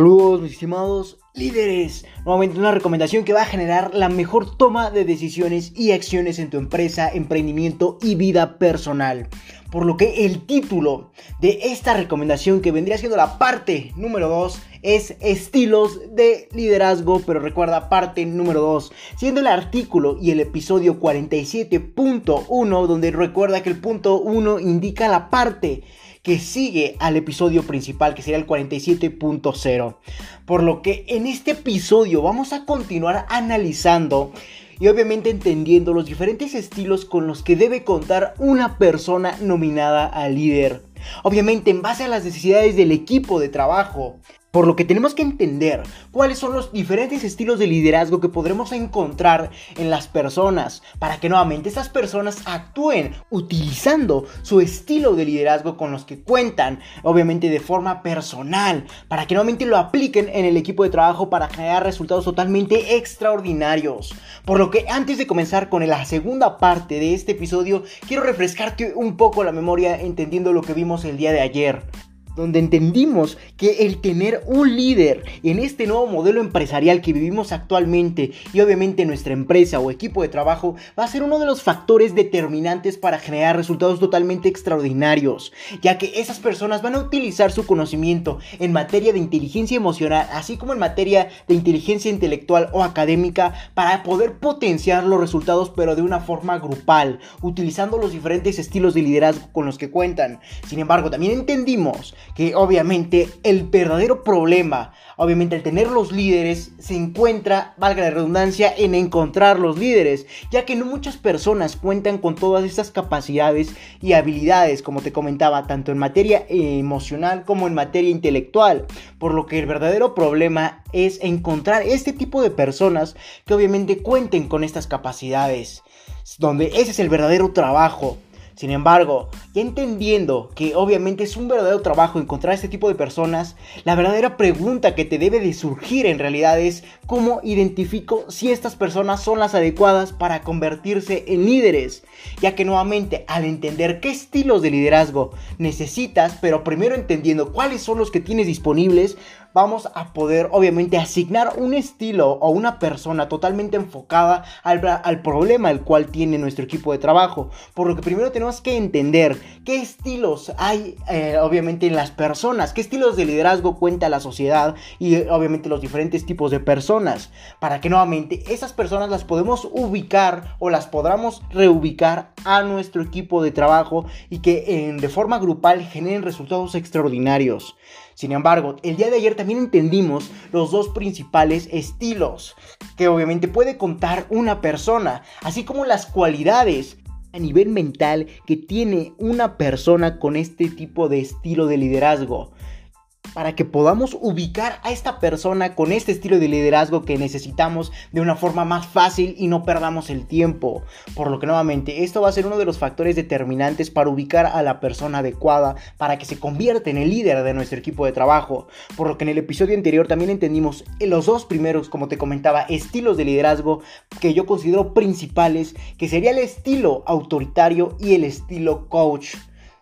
Saludos mis estimados líderes. Nuevamente una recomendación que va a generar la mejor toma de decisiones y acciones en tu empresa, emprendimiento y vida personal. Por lo que el título de esta recomendación que vendría siendo la parte número 2 es estilos de liderazgo, pero recuerda parte número 2, siendo el artículo y el episodio 47.1 donde recuerda que el punto 1 indica la parte que sigue al episodio principal, que sería el 47.0. Por lo que en este episodio vamos a continuar analizando y obviamente entendiendo los diferentes estilos con los que debe contar una persona nominada a líder. Obviamente en base a las necesidades del equipo de trabajo, por lo que tenemos que entender cuáles son los diferentes estilos de liderazgo que podremos encontrar en las personas para que nuevamente esas personas actúen utilizando su estilo de liderazgo con los que cuentan, obviamente de forma personal, para que nuevamente lo apliquen en el equipo de trabajo para generar resultados totalmente extraordinarios. Por lo que antes de comenzar con la segunda parte de este episodio, quiero refrescarte un poco la memoria entendiendo lo que vimos el día de ayer donde entendimos que el tener un líder en este nuevo modelo empresarial que vivimos actualmente y obviamente nuestra empresa o equipo de trabajo va a ser uno de los factores determinantes para generar resultados totalmente extraordinarios, ya que esas personas van a utilizar su conocimiento en materia de inteligencia emocional, así como en materia de inteligencia intelectual o académica para poder potenciar los resultados pero de una forma grupal, utilizando los diferentes estilos de liderazgo con los que cuentan. Sin embargo, también entendimos que obviamente el verdadero problema, obviamente al tener los líderes, se encuentra, valga la redundancia, en encontrar los líderes, ya que no muchas personas cuentan con todas estas capacidades y habilidades, como te comentaba, tanto en materia emocional como en materia intelectual, por lo que el verdadero problema es encontrar este tipo de personas que obviamente cuenten con estas capacidades, donde ese es el verdadero trabajo sin embargo, ya entendiendo que obviamente es un verdadero trabajo encontrar este tipo de personas, la verdadera pregunta que te debe de surgir en realidad es cómo identifico si estas personas son las adecuadas para convertirse en líderes, ya que nuevamente al entender qué estilos de liderazgo necesitas, pero primero entendiendo cuáles son los que tienes disponibles, vamos a poder obviamente asignar un estilo o una persona totalmente enfocada al, problema el cual tiene nuestro equipo de trabajo. Por lo que primero tenemos que entender qué estilos hay eh, obviamente en las personas, qué estilos de liderazgo cuenta la sociedad y obviamente los diferentes tipos de personas. Para que nuevamente esas personas las podemos ubicar o las podamos reubicar a nuestro equipo de trabajo y que de forma grupal generen resultados extraordinarios. Sin embargo, el día de ayer también entendimos los dos principales estilos que obviamente puede contar una persona, así como las cualidades a nivel mental que tiene una persona con este tipo de estilo de liderazgo para que podamos ubicar a esta persona con este estilo de liderazgo que necesitamos de una forma más fácil y no perdamos el tiempo. Por lo que nuevamente esto va a ser uno de los factores determinantes para ubicar a la persona adecuada para que se convierta en el líder de nuestro equipo de trabajo. Por lo que en el episodio anterior también entendimos los dos primeros, como te comentaba, estilos de liderazgo que yo considero principales, que sería el estilo autoritario y el estilo coach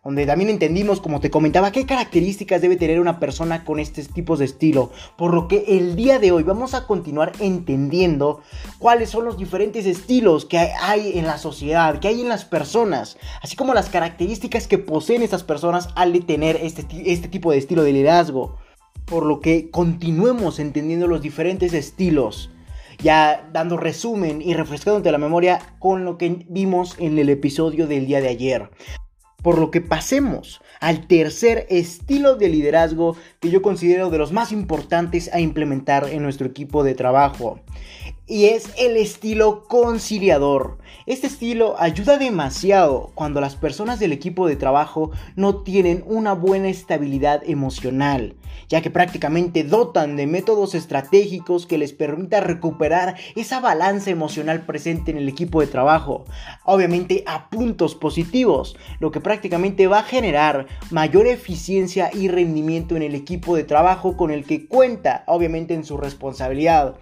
donde también entendimos, como te comentaba, qué características debe tener una persona con estos tipos de estilo. Por lo que el día de hoy vamos a continuar entendiendo cuáles son los diferentes estilos que hay en la sociedad, que hay en las personas, así como las características que poseen estas personas al tener este, este tipo de estilo de liderazgo. Por lo que continuemos entendiendo los diferentes estilos ya dando resumen y refrescándote la memoria con lo que vimos en el episodio del día de ayer. Por lo que pasemos al tercer estilo de liderazgo que yo considero de los más importantes a implementar en nuestro equipo de trabajo. Y es el estilo conciliador. Este estilo ayuda demasiado cuando las personas del equipo de trabajo no tienen una buena estabilidad emocional, ya que prácticamente dotan de métodos estratégicos que les permita recuperar esa balanza emocional presente en el equipo de trabajo, obviamente a puntos positivos, lo que prácticamente va a generar mayor eficiencia y rendimiento en el equipo de trabajo con el que cuenta, obviamente en su responsabilidad.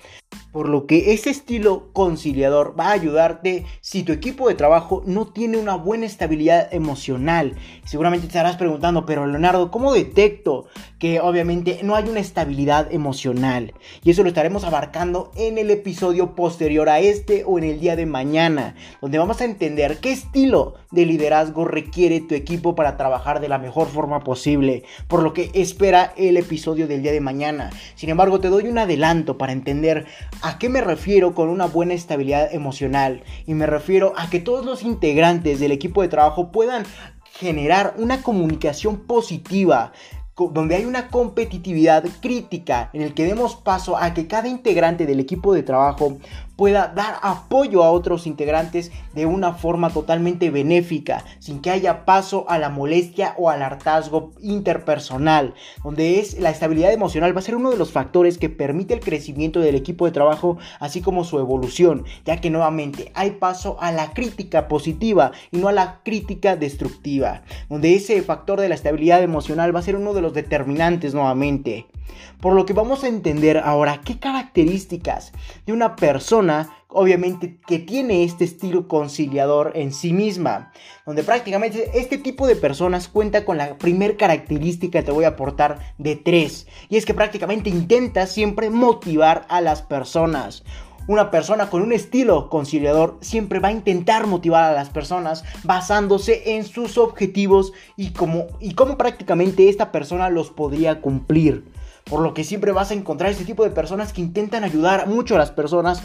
Por lo que este estilo conciliador va a ayudarte si tu equipo de trabajo no tiene una buena estabilidad emocional. Seguramente te estarás preguntando, pero Leonardo, ¿cómo detecto que obviamente no hay una estabilidad emocional? Y eso lo estaremos abarcando en el episodio posterior a este o en el día de mañana, donde vamos a entender qué estilo de liderazgo requiere tu equipo para trabajar de la mejor forma posible. Por lo que espera el episodio del día de mañana. Sin embargo, te doy un adelanto para entender ¿A qué me refiero con una buena estabilidad emocional? Y me refiero a que todos los integrantes del equipo de trabajo puedan generar una comunicación positiva donde hay una competitividad crítica en el que demos paso a que cada integrante del equipo de trabajo pueda dar apoyo a otros integrantes de una forma totalmente benéfica, sin que haya paso a la molestia o al hartazgo interpersonal, donde es la estabilidad emocional va a ser uno de los factores que permite el crecimiento del equipo de trabajo, así como su evolución, ya que nuevamente hay paso a la crítica positiva y no a la crítica destructiva, donde ese factor de la estabilidad emocional va a ser uno de los determinantes nuevamente. Por lo que vamos a entender ahora qué características de una persona, obviamente, que tiene este estilo conciliador en sí misma. Donde prácticamente este tipo de personas cuenta con la primer característica que te voy a aportar de tres. Y es que prácticamente intenta siempre motivar a las personas. Una persona con un estilo conciliador siempre va a intentar motivar a las personas basándose en sus objetivos y cómo, y cómo prácticamente esta persona los podría cumplir. Por lo que siempre vas a encontrar este tipo de personas que intentan ayudar mucho a las personas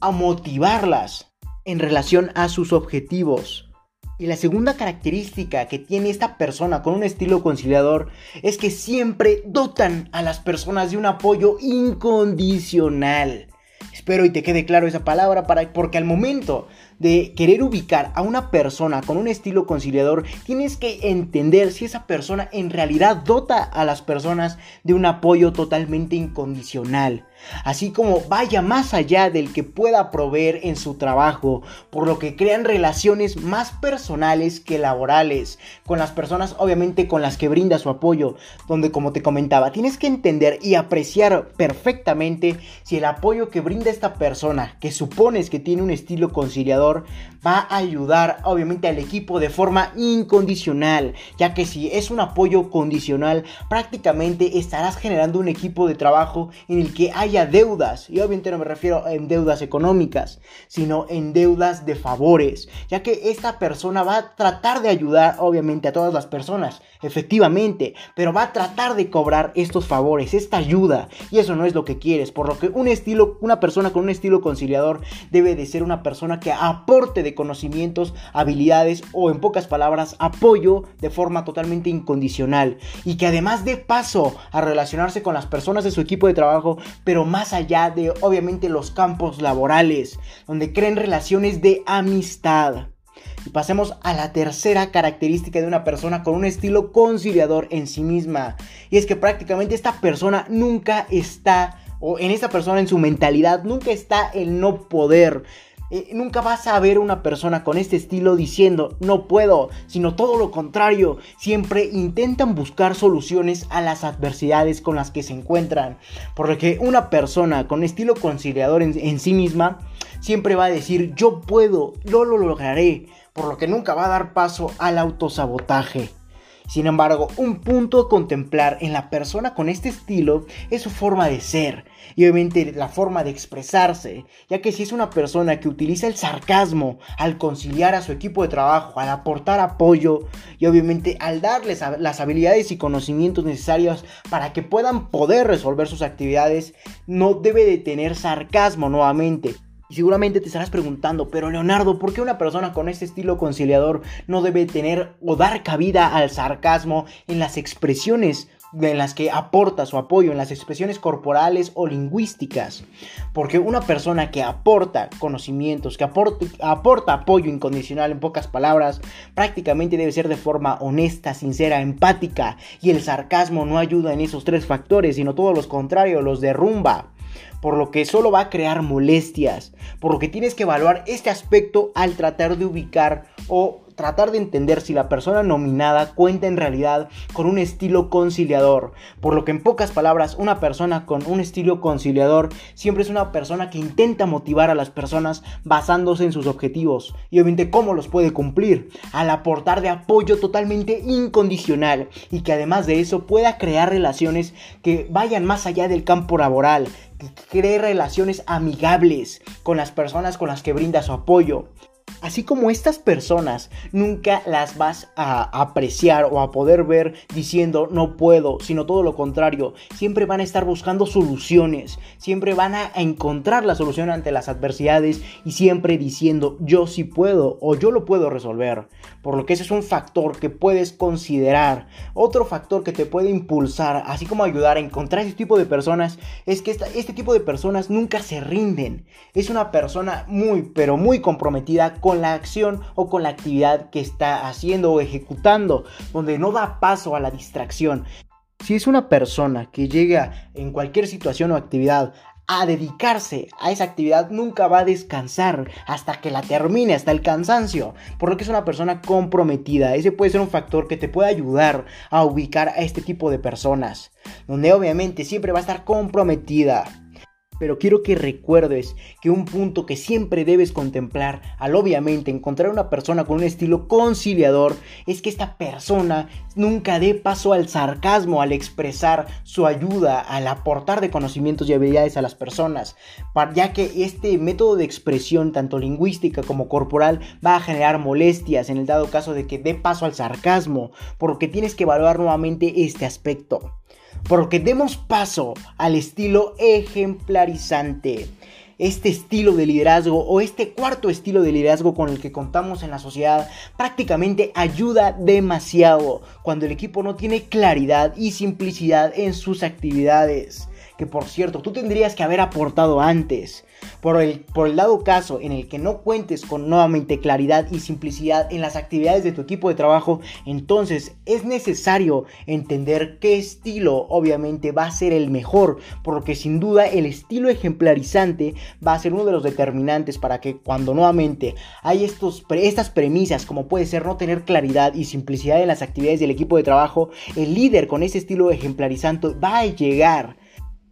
a motivarlas en relación a sus objetivos. Y la segunda característica que tiene esta persona con un estilo conciliador es que siempre dotan a las personas de un apoyo incondicional. Espero y te quede claro esa palabra para, porque al momento de querer ubicar a una persona con un estilo conciliador, tienes que entender si esa persona en realidad dota a las personas de un apoyo totalmente incondicional así como vaya más allá del que pueda proveer en su trabajo, por lo que crean relaciones más personales que laborales con las personas obviamente con las que brinda su apoyo, donde como te comentaba, tienes que entender y apreciar perfectamente si el apoyo que brinda esta persona, que supones que tiene un estilo conciliador, va a ayudar obviamente al equipo de forma incondicional, ya que si es un apoyo condicional, prácticamente estarás generando un equipo de trabajo en el que hay deudas, y obviamente no me refiero en deudas económicas, sino en deudas de favores, ya que esta persona va a tratar de ayudar obviamente a todas las personas, efectivamente, pero va a tratar de cobrar estos favores, esta ayuda, y eso no es lo que quieres, por lo que un estilo, una persona con un estilo conciliador debe de ser una persona que aporte de conocimientos, habilidades o en pocas palabras apoyo de forma totalmente incondicional y que además de paso a relacionarse con las personas de su equipo de trabajo, pero más allá de obviamente los campos laborales, donde creen relaciones de amistad. Y pasemos a la tercera característica de una persona con un estilo conciliador en sí misma. Y es que prácticamente esta persona nunca está, o en esta persona en su mentalidad, nunca está el no poder. Nunca vas a ver una persona con este estilo diciendo no puedo, sino todo lo contrario. Siempre intentan buscar soluciones a las adversidades con las que se encuentran. Por lo que una persona con estilo conciliador en, en sí misma siempre va a decir yo puedo, yo lo lograré. Por lo que nunca va a dar paso al autosabotaje. Sin embargo, un punto a contemplar en la persona con este estilo es su forma de ser y obviamente la forma de expresarse, ya que si es una persona que utiliza el sarcasmo al conciliar a su equipo de trabajo, al aportar apoyo y obviamente al darles las habilidades y conocimientos necesarios para que puedan poder resolver sus actividades, no debe de tener sarcasmo nuevamente, seguramente te estarás preguntando, pero Leonardo, ¿por qué una persona con este estilo conciliador no debe tener o dar cabida al sarcasmo en las expresiones en las que aporta su apoyo, en las expresiones corporales o lingüísticas? Porque una persona que aporta conocimientos, que aporta apoyo incondicional, en pocas palabras, prácticamente debe ser de forma honesta, sincera, empática. Y el sarcasmo no ayuda en esos tres factores, sino todo lo contrario, los derrumba por lo que solo va a crear molestias, por lo que tienes que evaluar este aspecto al tratar de ubicar o tratar de entender si la persona nominada cuenta en realidad con un estilo conciliador. Por lo que en pocas palabras, una persona con un estilo conciliador siempre es una persona que intenta motivar a las personas basándose en sus objetivos y obviamente cómo los puede cumplir, al aportar de apoyo totalmente incondicional y que además de eso pueda crear relaciones que vayan más allá del campo laboral, que cree relaciones amigables con las personas con las que brinda su apoyo. Así como estas personas nunca las vas a apreciar o a poder ver diciendo no puedo, sino todo lo contrario, siempre van a estar buscando soluciones, siempre van a encontrar la solución ante las adversidades y siempre diciendo yo sí puedo o yo lo puedo resolver. Por lo que ese es un factor que puedes considerar. Otro factor que te puede impulsar, así como ayudar a encontrar este tipo de personas, es que este tipo de personas nunca se rinden. Es una persona muy, pero muy comprometida con la acción o con la actividad que está haciendo o ejecutando, donde no da paso a la distracción. Si es una persona que llega en cualquier situación o actividad a dedicarse a esa actividad, nunca va a descansar hasta que la termine, hasta el cansancio. Por lo que es una persona comprometida. Ese puede ser un factor que te puede ayudar a ubicar a este tipo de personas. Donde obviamente siempre va a estar comprometida pero quiero que recuerdes que un punto que siempre debes contemplar al obviamente encontrar una persona con un estilo conciliador es que esta persona nunca dé paso al sarcasmo al expresar su ayuda, al aportar de conocimientos y habilidades a las personas, ya que este método de expresión tanto lingüística como corporal va a generar molestias en el dado caso de que dé paso al sarcasmo, por lo que tienes que evaluar nuevamente este aspecto porque demos paso al estilo ejemplarizante. Este estilo de liderazgo o este cuarto estilo de liderazgo con el que contamos en la sociedad prácticamente ayuda demasiado cuando el equipo no tiene claridad y simplicidad en sus actividades. Que por cierto, tú tendrías que haber aportado antes. Por el, por el dado caso en el que no cuentes con nuevamente claridad y simplicidad en las actividades de tu equipo de trabajo, entonces es necesario entender qué estilo obviamente va a ser el mejor, porque sin duda el estilo ejemplarizante va a ser uno de los determinantes para que cuando nuevamente hay estos, estas premisas como puede ser no tener claridad y simplicidad en las actividades del equipo de trabajo, el líder con ese estilo ejemplarizante va a llegar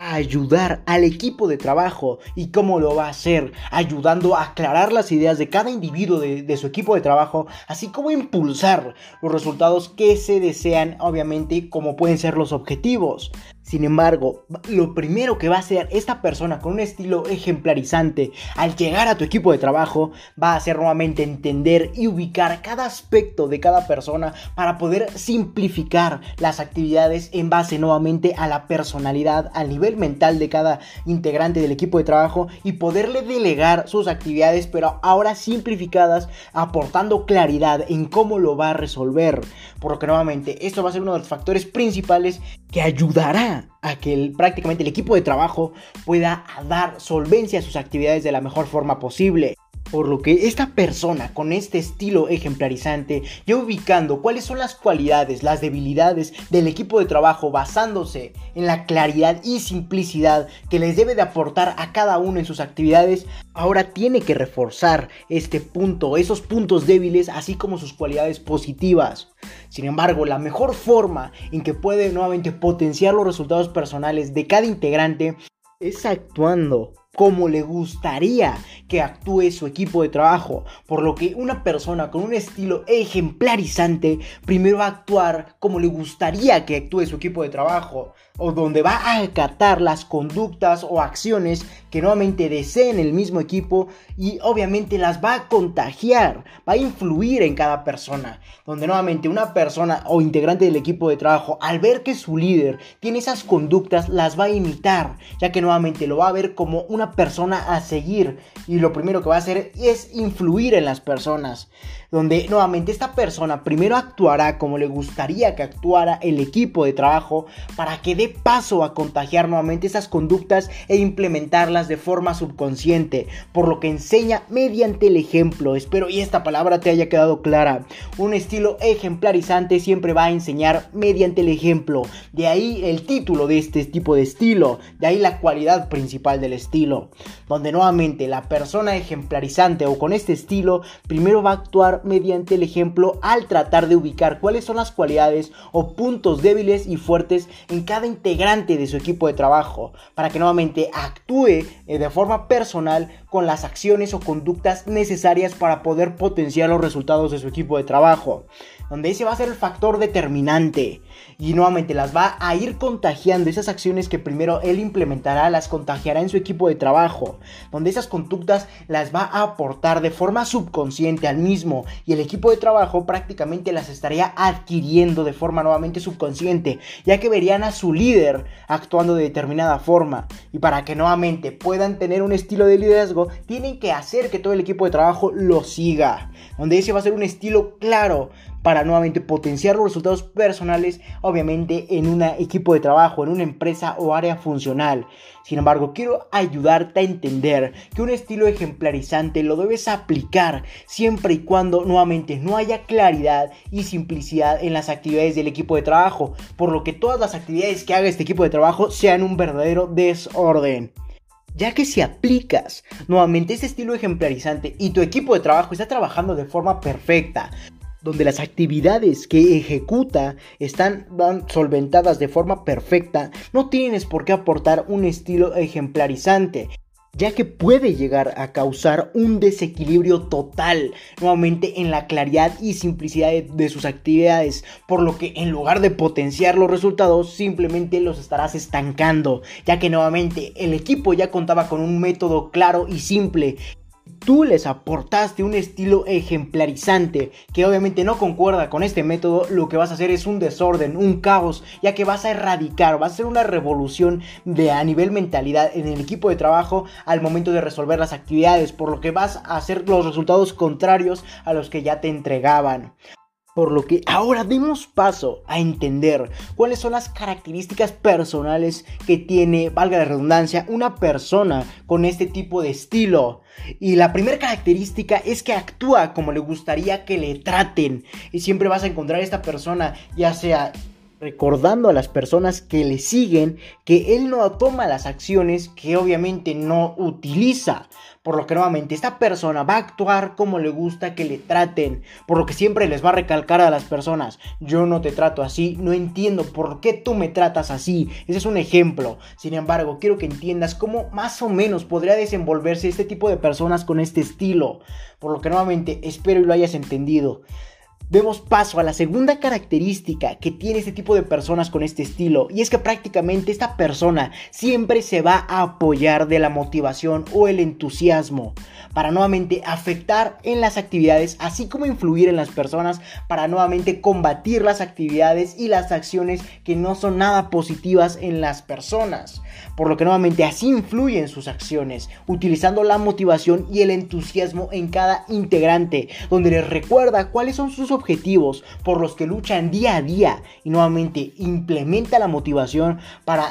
ayudar al equipo de trabajo. ¿Y cómo lo va a hacer? Ayudando a aclarar las ideas de cada individuo de, de, su equipo de trabajo, así como impulsar los resultados que se desean, obviamente, como pueden ser los objetivos. Sin embargo, lo primero que va a hacer esta persona con un estilo ejemplarizante al llegar a tu equipo de trabajo va a ser nuevamente entender y ubicar cada aspecto de cada persona para poder simplificar las actividades en base nuevamente a la personalidad, al nivel mental de cada integrante del equipo de trabajo y poderle delegar sus actividades pero ahora simplificadas aportando claridad en cómo lo va a resolver. Por lo que nuevamente esto va a ser uno de los factores principales que ayudará a que prácticamente el equipo de trabajo pueda dar solvencia a sus actividades de la mejor forma posible. Por lo que esta persona con este estilo ejemplarizante, ya ubicando cuáles son las cualidades, las debilidades del equipo de trabajo basándose en la claridad y simplicidad que les debe de aportar a cada uno en sus actividades, ahora tiene que reforzar este punto, esos puntos débiles, así como sus cualidades positivas. Sin embargo, la mejor forma en que puede nuevamente potenciar los resultados personales de cada integrante es actuando como le gustaría que actúe su equipo de trabajo, por lo que una persona con un estilo ejemplarizante primero va a actuar como le gustaría que actúe su equipo de trabajo, o donde va a acatar las conductas o acciones que nuevamente deseen el mismo equipo y obviamente las va a contagiar, va a influir en cada persona, donde nuevamente una persona o integrante del equipo de trabajo al ver que su líder tiene esas conductas las va a imitar, ya que nuevamente lo va a ver como una persona a seguir y lo primero que va a hacer es influir en las personas, donde nuevamente esta persona primero actuará como le gustaría que actuara el equipo de trabajo para que dé paso a contagiar nuevamente esas conductas e implementarlas de forma subconsciente, por lo que enseña mediante el ejemplo. Espero y esta palabra te haya quedado clara. Un estilo ejemplarizante siempre va a enseñar mediante el ejemplo. De ahí el título de este tipo de estilo, de ahí la cualidad principal del estilo, donde nuevamente la persona ejemplarizante o con este estilo primero va a actuar mediante el ejemplo al tratar de ubicar cuáles son las cualidades o puntos débiles y fuertes en cada integrante de su equipo de trabajo, para que nuevamente actúe eh, de forma personal con las acciones o conductas necesarias para poder potenciar los resultados de su equipo de trabajo donde ese va a ser el factor determinante. Y nuevamente las va a ir contagiando esas acciones que primero él implementará, las contagiará en su equipo de trabajo, donde esas conductas las va a aportar de forma subconsciente al mismo y el equipo de trabajo prácticamente las estaría adquiriendo de forma nuevamente subconsciente, ya que verían a su líder actuando de determinada forma. Y para que nuevamente puedan tener un estilo de liderazgo, tienen que hacer que todo el equipo de trabajo lo siga, donde ese va a ser un estilo claro para nuevamente potenciar los resultados personales, obviamente en un equipo de trabajo, en una empresa o área funcional. Sin embargo, quiero ayudarte a entender que un estilo ejemplarizante lo debes aplicar siempre y cuando nuevamente no haya claridad y simplicidad en las actividades del equipo de trabajo, por lo que todas las actividades que haga este equipo de trabajo sean un verdadero desorden ya que si aplicas nuevamente este estilo ejemplarizante y tu equipo de trabajo está trabajando de forma perfecta, donde las actividades que ejecuta están solventadas de forma perfecta, no tienes por qué aportar un estilo ejemplarizante ya que puede llegar a causar un desequilibrio total nuevamente en la claridad y simplicidad de, sus actividades, por lo que en lugar de potenciar los resultados simplemente los estarás estancando, ya que nuevamente el equipo ya contaba con un método claro y simple tú les aportaste un estilo ejemplarizante que obviamente no concuerda con este método, lo que vas a hacer es un desorden, un caos, ya que vas a erradicar, va a ser una revolución de a nivel mentalidad en el equipo de trabajo al momento de resolver las actividades, por lo que vas a hacer los resultados contrarios a los que ya te entregaban. Por lo que ahora demos paso a entender cuáles son las características personales que tiene, valga la redundancia, una persona con este tipo de estilo. Y la primera característica es que actúa como le gustaría que le traten. Y siempre vas a encontrar a esta persona, ya sea recordando a las personas que le siguen que él no toma las acciones que obviamente no utiliza. Por lo que nuevamente esta persona va a actuar como le gusta que le traten. Por lo que siempre les va a recalcar a las personas, yo no te trato así, no entiendo por qué tú me tratas así. Ese es un ejemplo. Sin embargo, quiero que entiendas cómo más o menos podría desenvolverse este tipo de personas con este estilo. Por lo que nuevamente espero y lo hayas entendido demos paso a la segunda característica que tiene este tipo de personas con este estilo y es que prácticamente esta persona siempre se va a apoyar de la motivación o el entusiasmo para nuevamente afectar en las actividades así como influir en las personas para nuevamente combatir las actividades y las acciones que no son nada positivas en las personas por lo que nuevamente así influye en sus acciones utilizando la motivación y el entusiasmo en cada integrante donde les recuerda cuáles son sus objetivos por los que luchan día a día y nuevamente implementa la motivación para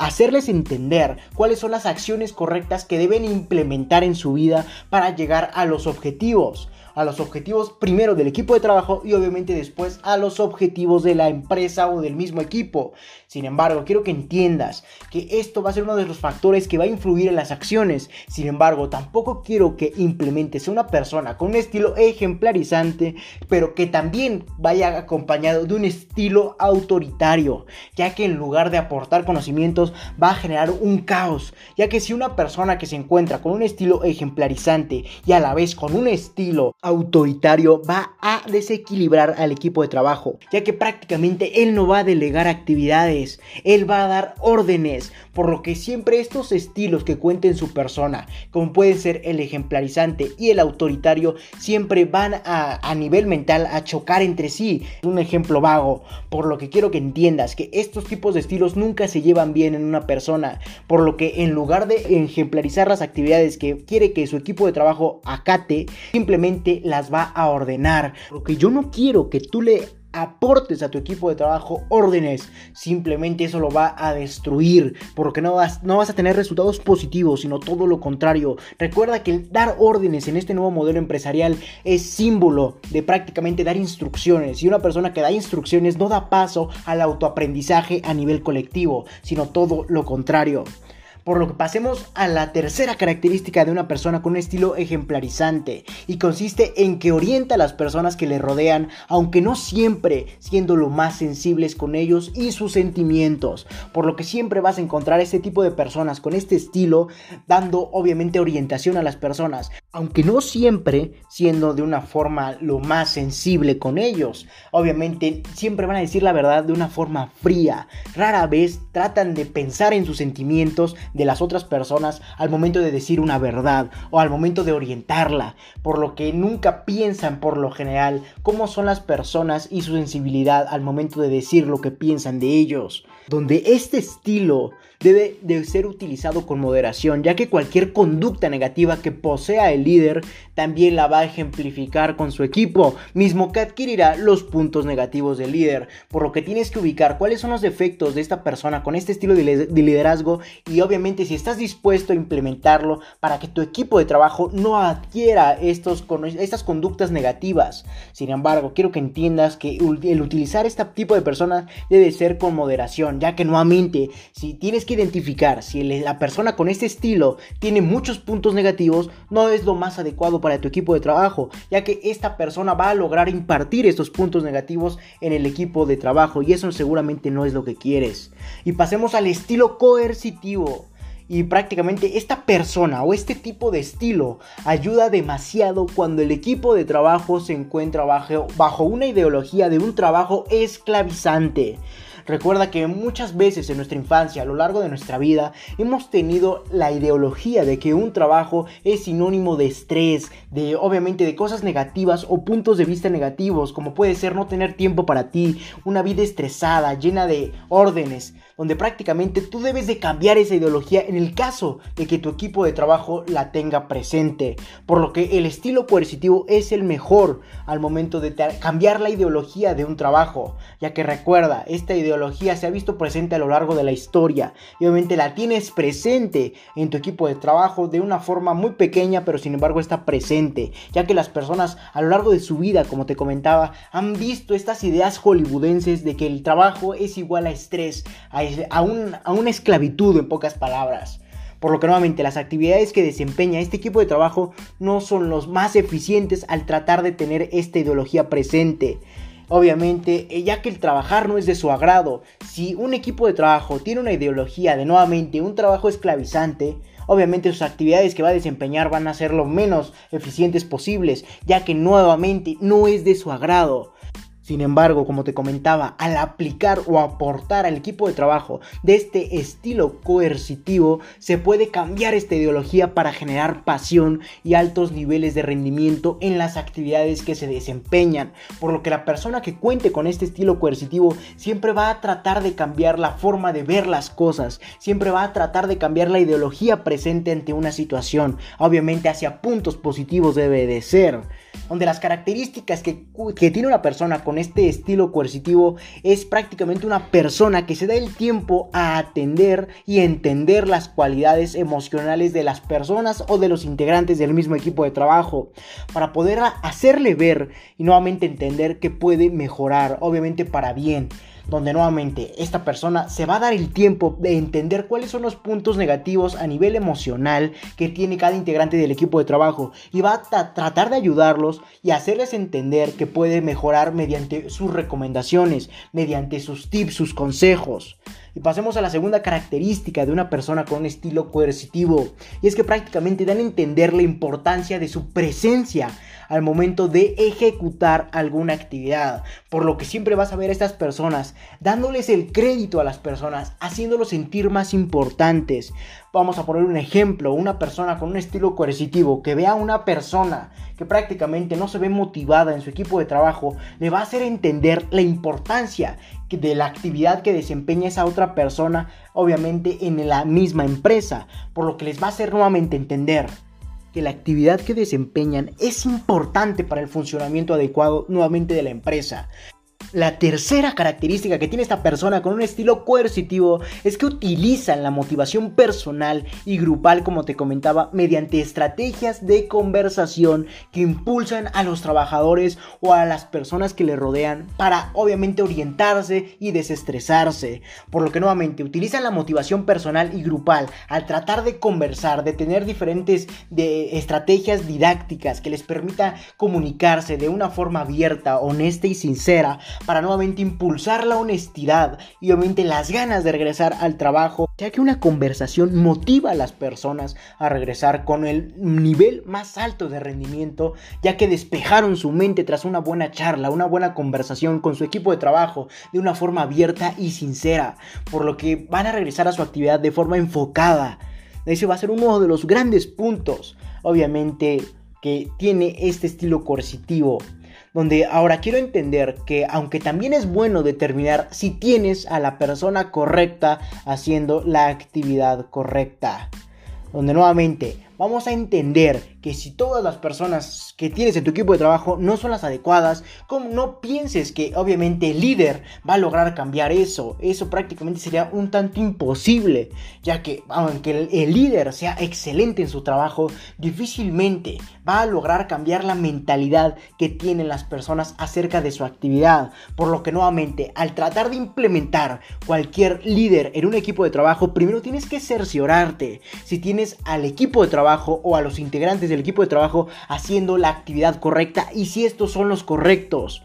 hacerles entender cuáles son las acciones correctas que deben implementar en su vida para llegar a los objetivos a los objetivos primero del equipo de trabajo y obviamente después a los objetivos de la empresa o del mismo equipo. Sin embargo, quiero que entiendas que esto va a ser uno de los factores que va a influir en las acciones. Sin embargo, tampoco quiero que implementes una persona con un estilo ejemplarizante, pero que también vaya acompañado de un estilo autoritario, ya que en lugar de aportar conocimientos va a generar un caos, ya que si una persona que se encuentra con un estilo ejemplarizante y a la vez con un estilo autoritario va a desequilibrar al equipo de trabajo, ya que prácticamente él no va a delegar actividades, él va a dar órdenes, por lo que siempre estos estilos que cuenten su persona, como pueden ser el ejemplarizante y el autoritario, siempre van a, a nivel mental a chocar entre sí. Un ejemplo vago, por lo que quiero que entiendas que estos tipos de estilos nunca se llevan bien en una persona, por lo que en lugar de ejemplarizar las actividades que quiere que su equipo de trabajo acate, simplemente las va a ordenar. Porque yo no quiero que tú le aportes a tu equipo de trabajo órdenes, simplemente eso lo va a destruir, porque no vas, no vas a tener resultados positivos, sino todo lo contrario. Recuerda que el dar órdenes en este nuevo modelo empresarial es símbolo de prácticamente dar instrucciones, y una persona que da instrucciones no da paso al autoaprendizaje a nivel colectivo, sino todo lo contrario. Por lo que pasemos a la tercera característica de una persona con un estilo ejemplarizante y consiste en que orienta a las personas que le rodean, aunque no siempre siendo lo más sensibles con ellos y sus sentimientos. Por lo que siempre vas a encontrar este tipo de personas con este estilo dando obviamente orientación a las personas, aunque no siempre siendo de una forma lo más sensible con ellos. Obviamente siempre van a decir la verdad de una forma fría. Rara vez tratan de pensar en sus sentimientos de las otras personas al momento de decir una verdad o al momento de orientarla, por lo que nunca piensan por lo general cómo son las personas y su sensibilidad al momento de decir lo que piensan de ellos. Donde este estilo debe de ser utilizado con moderación, ya que cualquier conducta negativa que posea el líder también la va a ejemplificar con su equipo, mismo que adquirirá los puntos negativos del líder, por lo que tienes que ubicar cuáles son los defectos de esta persona con este estilo de liderazgo y obviamente si estás dispuesto a implementarlo para que tu equipo de trabajo no adquiera estos, estas conductas negativas. Sin embargo, quiero que entiendas que el utilizar este tipo de personas debe ser con moderación ya que nuevamente, si tienes que identificar si la persona con este estilo tiene muchos puntos negativos, no es lo más adecuado para tu equipo de trabajo, ya que esta persona va a lograr impartir estos puntos negativos en el equipo de trabajo y eso seguramente no es lo que quieres. Y pasemos al estilo coercitivo. Y prácticamente esta persona o este tipo de estilo ayuda demasiado cuando el equipo de trabajo se encuentra bajo, bajo una ideología de un trabajo esclavizante. Recuerda que muchas veces en nuestra infancia, a lo largo de nuestra vida, hemos tenido la ideología de que un trabajo es sinónimo de estrés, de obviamente de cosas negativas o puntos de vista negativos, como puede ser no tener tiempo para ti, una vida estresada, llena de órdenes, donde prácticamente tú debes de cambiar esa ideología en el caso de que tu equipo de trabajo la tenga presente. Por lo que el estilo coercitivo es el mejor al momento de cambiar la ideología de un trabajo, ya que recuerda, esta ideología se ha visto presente a lo largo de la historia y obviamente la tienes presente en tu equipo de trabajo de una forma muy pequeña pero sin embargo está presente ya que las personas a lo largo de su vida como te comentaba han visto estas ideas hollywoodenses de que el trabajo es igual a estrés a, a una esclavitud en pocas palabras por lo que nuevamente las actividades que desempeña este equipo de trabajo no son los más eficientes al tratar de tener esta ideología presente. Obviamente, eh, ya que el trabajar no es de su agrado, si un equipo de trabajo tiene una ideología de nuevamente un trabajo esclavizante, obviamente sus actividades que va a desempeñar van a ser lo menos eficientes posibles, ya que nuevamente no es de su agrado. Sin embargo, como te comentaba, al aplicar o aportar al equipo de trabajo de este estilo coercitivo, se puede cambiar esta ideología para generar pasión y altos niveles de rendimiento en las actividades que se desempeñan. Por lo que la persona que cuente con este estilo coercitivo siempre va a tratar de cambiar la forma de ver las cosas, siempre va a tratar de cambiar la ideología presente ante una situación. Obviamente hacia puntos positivos debe de ser donde las características que, tiene una persona con este estilo coercitivo es prácticamente una persona que se da el tiempo a atender y entender las cualidades emocionales de las personas o de los integrantes del mismo equipo de trabajo. Para poder hacerle ver y nuevamente entender que puede mejorar, obviamente para bien donde nuevamente esta persona se va a dar el tiempo de entender cuáles son los puntos negativos a nivel emocional que tiene cada integrante del equipo de trabajo y va a tratar de ayudarlos y hacerles entender que puede mejorar mediante sus recomendaciones, mediante sus tips, sus consejos. Y pasemos a la segunda característica de una persona con un estilo coercitivo. Y es que prácticamente dan a entender la importancia de su presencia al momento de ejecutar alguna actividad. Por lo que siempre vas a ver a estas personas dándoles el crédito a las personas, haciéndolos sentir más importantes. Vamos a poner un ejemplo, una persona con un estilo coercitivo que vea a una persona que prácticamente no se ve motivada en su equipo de trabajo, le va a hacer entender la importancia de la actividad que desempeña esa otra persona, obviamente en la misma empresa, por lo que les va a hacer nuevamente entender que la actividad que desempeñan es importante para el funcionamiento adecuado nuevamente de la empresa. La tercera característica que tiene esta persona con un estilo coercitivo es que utilizan la motivación personal y grupal, como te comentaba, mediante estrategias de conversación que impulsan a los trabajadores o a las personas que le rodean para obviamente orientarse y desestresarse. Por lo que nuevamente utilizan la motivación personal y grupal al tratar de conversar, de tener diferentes de estrategias didácticas que les permita comunicarse de una forma abierta, honesta y sincera para nuevamente impulsar la honestidad y obviamente las ganas de regresar al trabajo, ya que una conversación motiva a las personas a regresar con el nivel más alto de rendimiento, ya que despejaron su mente tras una buena charla, una buena conversación con su equipo de trabajo de una forma abierta y sincera, por lo que van a regresar a su actividad de forma enfocada. Ese va a ser uno de los grandes puntos, obviamente, que tiene este estilo coercitivo donde ahora quiero entender que aunque también es bueno determinar si tienes a la persona correcta haciendo la actividad correcta, donde nuevamente vamos a entender que si todas las personas que tienes en tu equipo de trabajo no son las adecuadas, como no pienses que obviamente el líder va a lograr cambiar eso. Eso prácticamente sería un tanto imposible, ya que aunque el, líder sea excelente en su trabajo, difícilmente va a lograr cambiar la mentalidad que tienen las personas acerca de su actividad. Por lo que nuevamente, al tratar de implementar cualquier líder en un equipo de trabajo, primero tienes que cerciorarte si tienes al equipo de trabajo o a los integrantes del equipo de trabajo haciendo la actividad correcta y si estos son los correctos.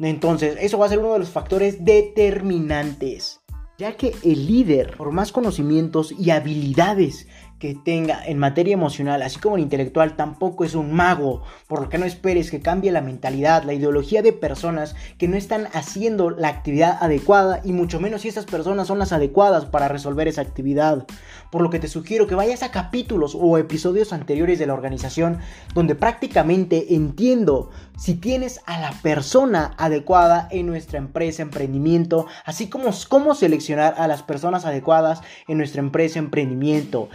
Entonces, eso va a ser uno de los factores determinantes. Ya que el líder, por más conocimientos y habilidades que tenga en materia emocional, así como en intelectual, tampoco es un mago, por lo que no esperes que cambie la mentalidad, la ideología de personas que no están haciendo la actividad adecuada y mucho menos si esas personas son las adecuadas para resolver esa actividad. Por lo que te sugiero que vayas a capítulos o episodios anteriores de la organización donde prácticamente entiendo si tienes a la persona adecuada en nuestra empresa, emprendimiento, así como cómo seleccionar a las personas adecuadas en nuestra empresa, emprendimiento.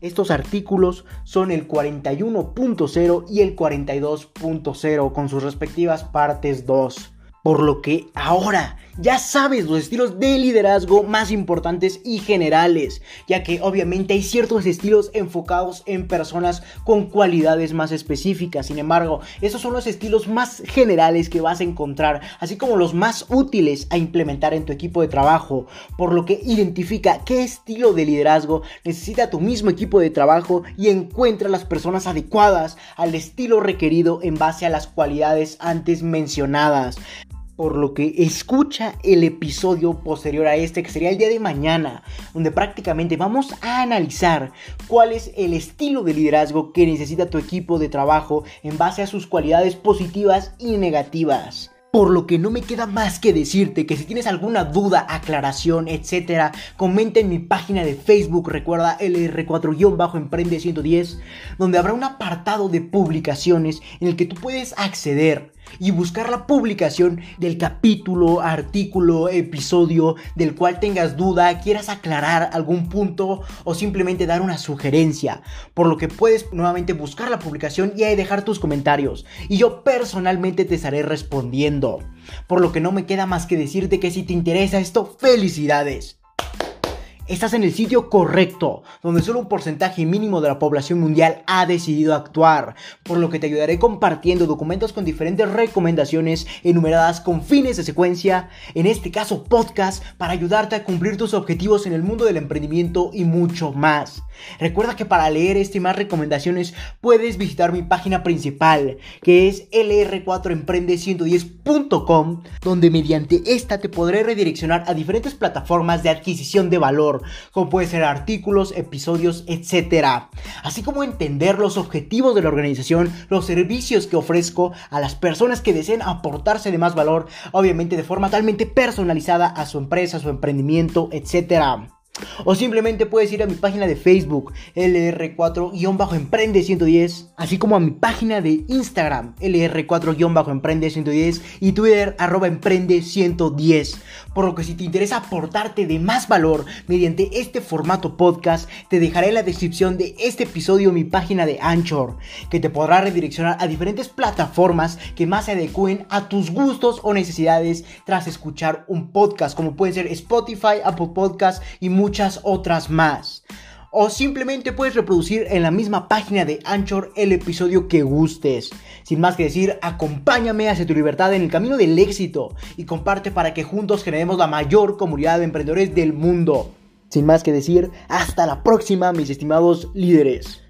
Estos artículos son el 41.0 y el 42.0 con sus respectivas partes 2. Por lo que ahora ya sabes los estilos de liderazgo más importantes y generales, ya que obviamente hay ciertos estilos enfocados en personas con cualidades más específicas. Sin embargo, esos son los estilos más generales que vas a encontrar, así como los más útiles a implementar en tu equipo de trabajo, por lo que identifica qué estilo de liderazgo necesita tu mismo equipo de trabajo y encuentra las personas adecuadas al estilo requerido en base a las cualidades antes mencionadas por lo que escucha el episodio posterior a este, que sería el día de mañana, donde prácticamente vamos a analizar cuál es el estilo de liderazgo que necesita tu equipo de trabajo en base a sus cualidades positivas y negativas. Por lo que no me queda más que decirte que si tienes alguna duda, aclaración, etcétera, comenta en mi página de Facebook, recuerda LR4-Emprende 110, donde habrá un apartado de publicaciones en el que tú puedes acceder y buscar la publicación del capítulo, artículo, episodio del cual tengas duda, quieras aclarar algún punto o simplemente dar una sugerencia. Por lo que puedes nuevamente buscar la publicación y ahí dejar tus comentarios. Y yo personalmente te estaré respondiendo. Por lo que no me queda más que decirte que si te interesa esto, felicidades estás en el sitio correcto, donde solo un porcentaje mínimo de la población mundial ha decidido actuar, por lo que te ayudaré compartiendo documentos con diferentes recomendaciones enumeradas con fines de secuencia, en este caso podcast, para ayudarte a cumplir tus objetivos en el mundo del emprendimiento y mucho más. Recuerda que para leer este y más recomendaciones puedes visitar mi página principal, que es lr4emprende110.com, donde mediante esta te podré redireccionar a diferentes plataformas de adquisición de valor, como puede ser artículos, episodios, etc. Así como entender los objetivos de la organización, los servicios que ofrezco a las personas que deseen aportarse de más valor, obviamente de forma totalmente personalizada a su empresa, a su emprendimiento, etc. O simplemente puedes ir a mi página de Facebook, LR4-Emprende110, así como a mi página de Instagram, LR4-Emprende110 y Twitter, arroba Emprende110. Por lo que si te interesa aportarte de más valor mediante este formato podcast, te dejaré en la descripción de este episodio mi página de Anchor, que te podrá redireccionar a diferentes plataformas que más se adecúen a tus gustos o necesidades tras escuchar un podcast, como pueden ser Spotify, Apple Podcasts y muchos otras más. O simplemente puedes reproducir en la misma página de Anchor el episodio que gustes. Sin más que decir, acompáñame hacia tu libertad en el camino del éxito y comparte para que juntos generemos la mayor comunidad de emprendedores del mundo. Sin más que decir, hasta la próxima mis estimados líderes.